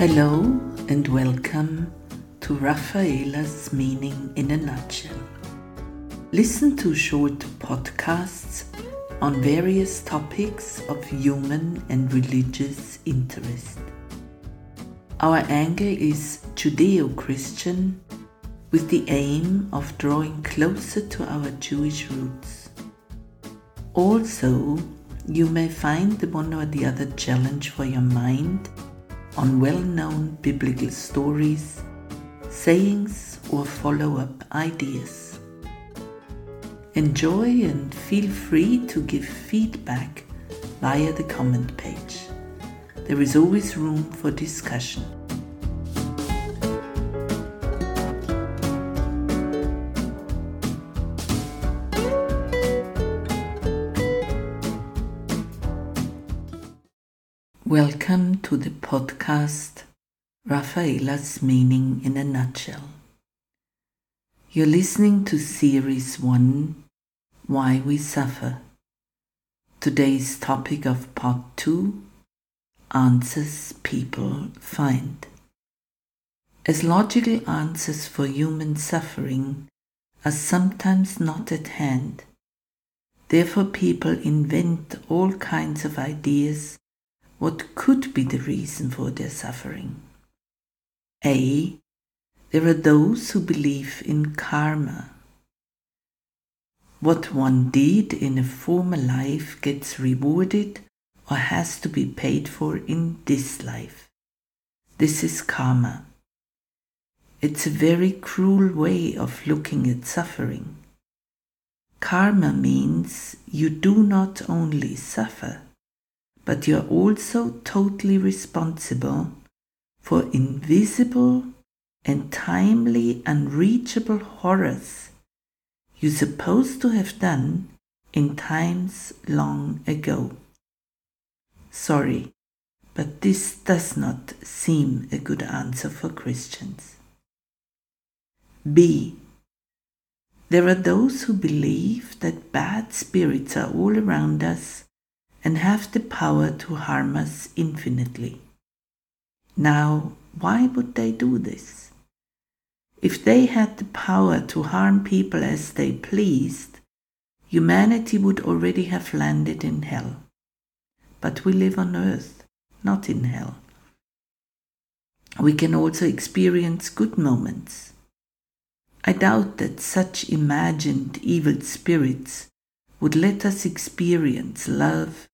Hello and welcome to Rafaela's Meaning in a Nutshell. Listen to short podcasts on various topics of human and religious interest. Our angle is Judeo Christian with the aim of drawing closer to our Jewish roots. Also, you may find the one or the other challenge for your mind on well known biblical stories, sayings, or follow up ideas. Enjoy and feel free to give feedback via the comment page. There is always room for discussion. Welcome to the podcast Rafaela's Meaning in a Nutshell. You're listening to Series 1 Why We Suffer. Today's topic of Part 2 Answers People Find. As logical answers for human suffering are sometimes not at hand, therefore people invent all kinds of ideas what could be the reason for their suffering. A. There are those who believe in karma. What one did in a former life gets rewarded or has to be paid for in this life. This is karma. It's a very cruel way of looking at suffering. Karma means you do not only suffer, but you're also totally responsible for invisible and timely unreachable horrors you're supposed to have done in times long ago. Sorry, but this does not seem a good answer for Christians. B. There are those who believe that bad spirits are all around us and have the power to harm us infinitely. Now, why would they do this? If they had the power to harm people as they pleased, humanity would already have landed in hell. But we live on earth, not in hell. We can also experience good moments. I doubt that such imagined evil spirits would let us experience love,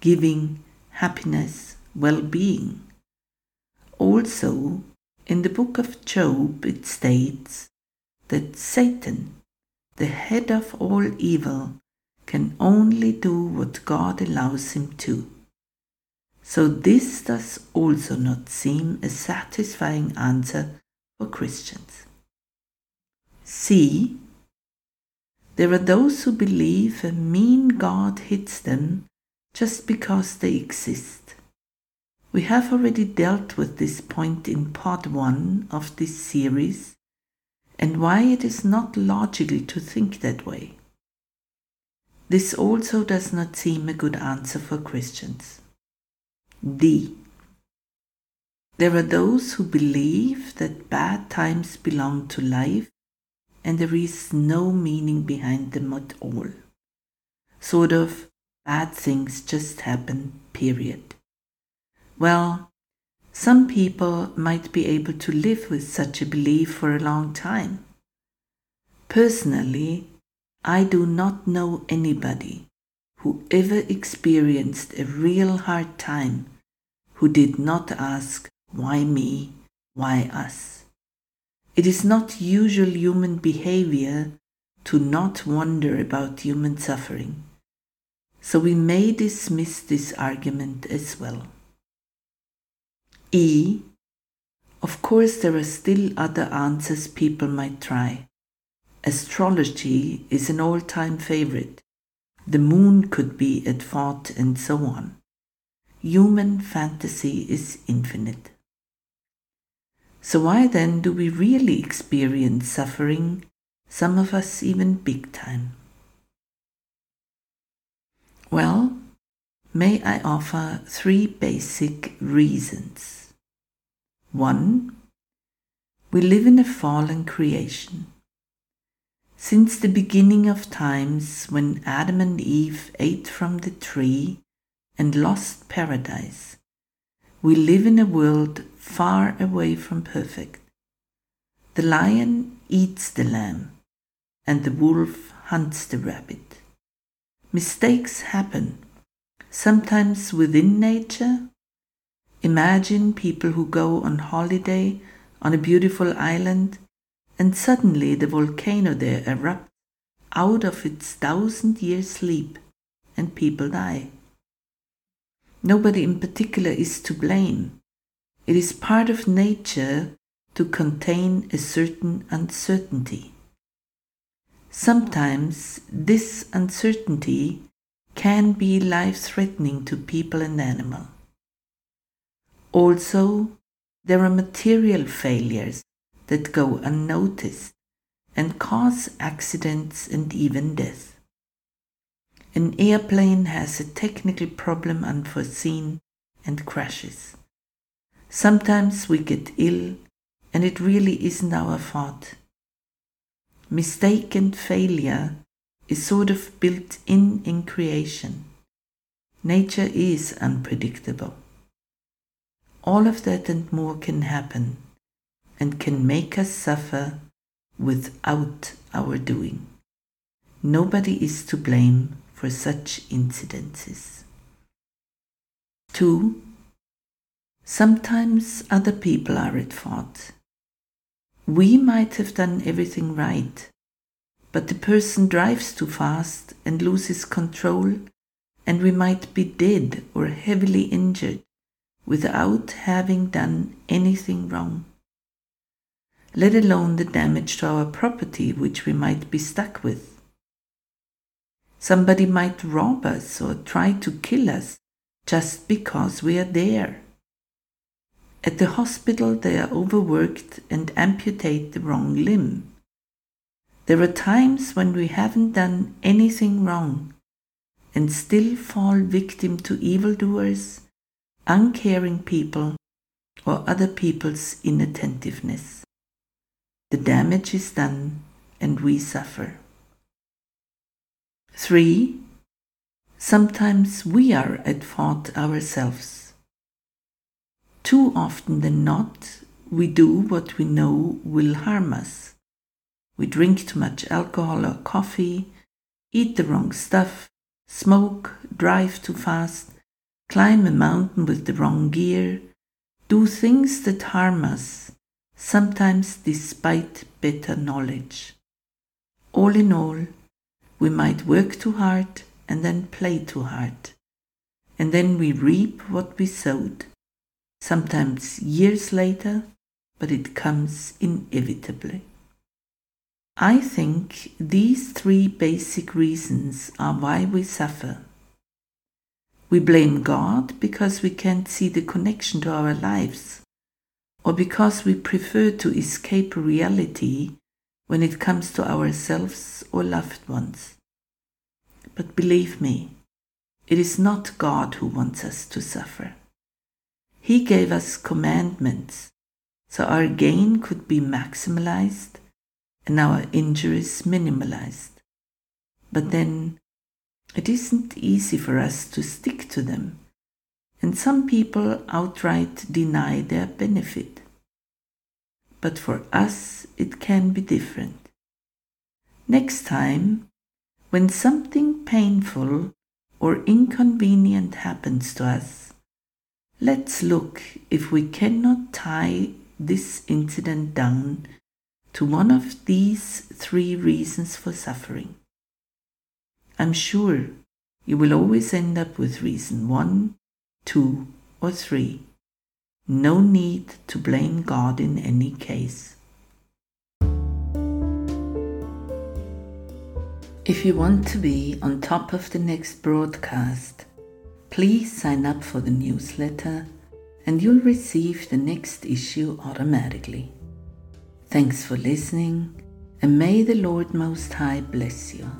giving, happiness, well being. Also, in the book of Job, it states that Satan, the head of all evil, can only do what God allows him to. So, this does also not seem a satisfying answer for Christians. C. There are those who believe a mean God hits them just because they exist. We have already dealt with this point in part one of this series and why it is not logical to think that way. This also does not seem a good answer for Christians. D. There are those who believe that bad times belong to life and there is no meaning behind them at all. Sort of bad things just happen, period. Well, some people might be able to live with such a belief for a long time. Personally, I do not know anybody who ever experienced a real hard time who did not ask, Why me? Why us? It is not usual human behavior to not wonder about human suffering. So we may dismiss this argument as well. E. Of course, there are still other answers people might try. Astrology is an all time favorite. The moon could be at fault, and so on. Human fantasy is infinite. So, why then do we really experience suffering, some of us even big time? Well, may I offer three basic reasons. 1. We live in a fallen creation. Since the beginning of times, when Adam and Eve ate from the tree and lost paradise, we live in a world far away from perfect. The lion eats the lamb, and the wolf hunts the rabbit. Mistakes happen, sometimes within nature. Imagine people who go on holiday on a beautiful island and suddenly the volcano there erupts out of its thousand year sleep and people die. Nobody in particular is to blame. It is part of nature to contain a certain uncertainty. Sometimes this uncertainty can be life threatening to people and animals. Also, there are material failures that go unnoticed and cause accidents and even death. An airplane has a technical problem unforeseen and crashes. Sometimes we get ill and it really isn't our fault mistake and failure is sort of built in in creation. Nature is unpredictable. All of that and more can happen and can make us suffer without our doing. Nobody is to blame for such incidences. 2. Sometimes other people are at fault. We might have done everything right, but the person drives too fast and loses control, and we might be dead or heavily injured without having done anything wrong. Let alone the damage to our property which we might be stuck with. Somebody might rob us or try to kill us just because we are there. At the hospital, they are overworked and amputate the wrong limb. There are times when we haven't done anything wrong and still fall victim to evildoers, uncaring people, or other people's inattentiveness. The damage is done and we suffer. 3. Sometimes we are at fault ourselves. Too often than not, we do what we know will harm us. We drink too much alcohol or coffee, eat the wrong stuff, smoke, drive too fast, climb a mountain with the wrong gear, do things that harm us, sometimes despite better knowledge. All in all, we might work too hard and then play too hard, and then we reap what we sowed sometimes years later, but it comes inevitably. I think these three basic reasons are why we suffer. We blame God because we can't see the connection to our lives, or because we prefer to escape reality when it comes to ourselves or loved ones. But believe me, it is not God who wants us to suffer. He gave us commandments so our gain could be maximalized and our injuries minimalized. But then it isn't easy for us to stick to them, and some people outright deny their benefit. But for us, it can be different. Next time, when something painful or inconvenient happens to us, Let's look if we cannot tie this incident down to one of these three reasons for suffering. I'm sure you will always end up with reason one, two, or three. No need to blame God in any case. If you want to be on top of the next broadcast, Please sign up for the newsletter and you'll receive the next issue automatically. Thanks for listening and may the Lord Most High bless you.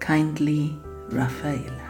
Kindly, Raphael.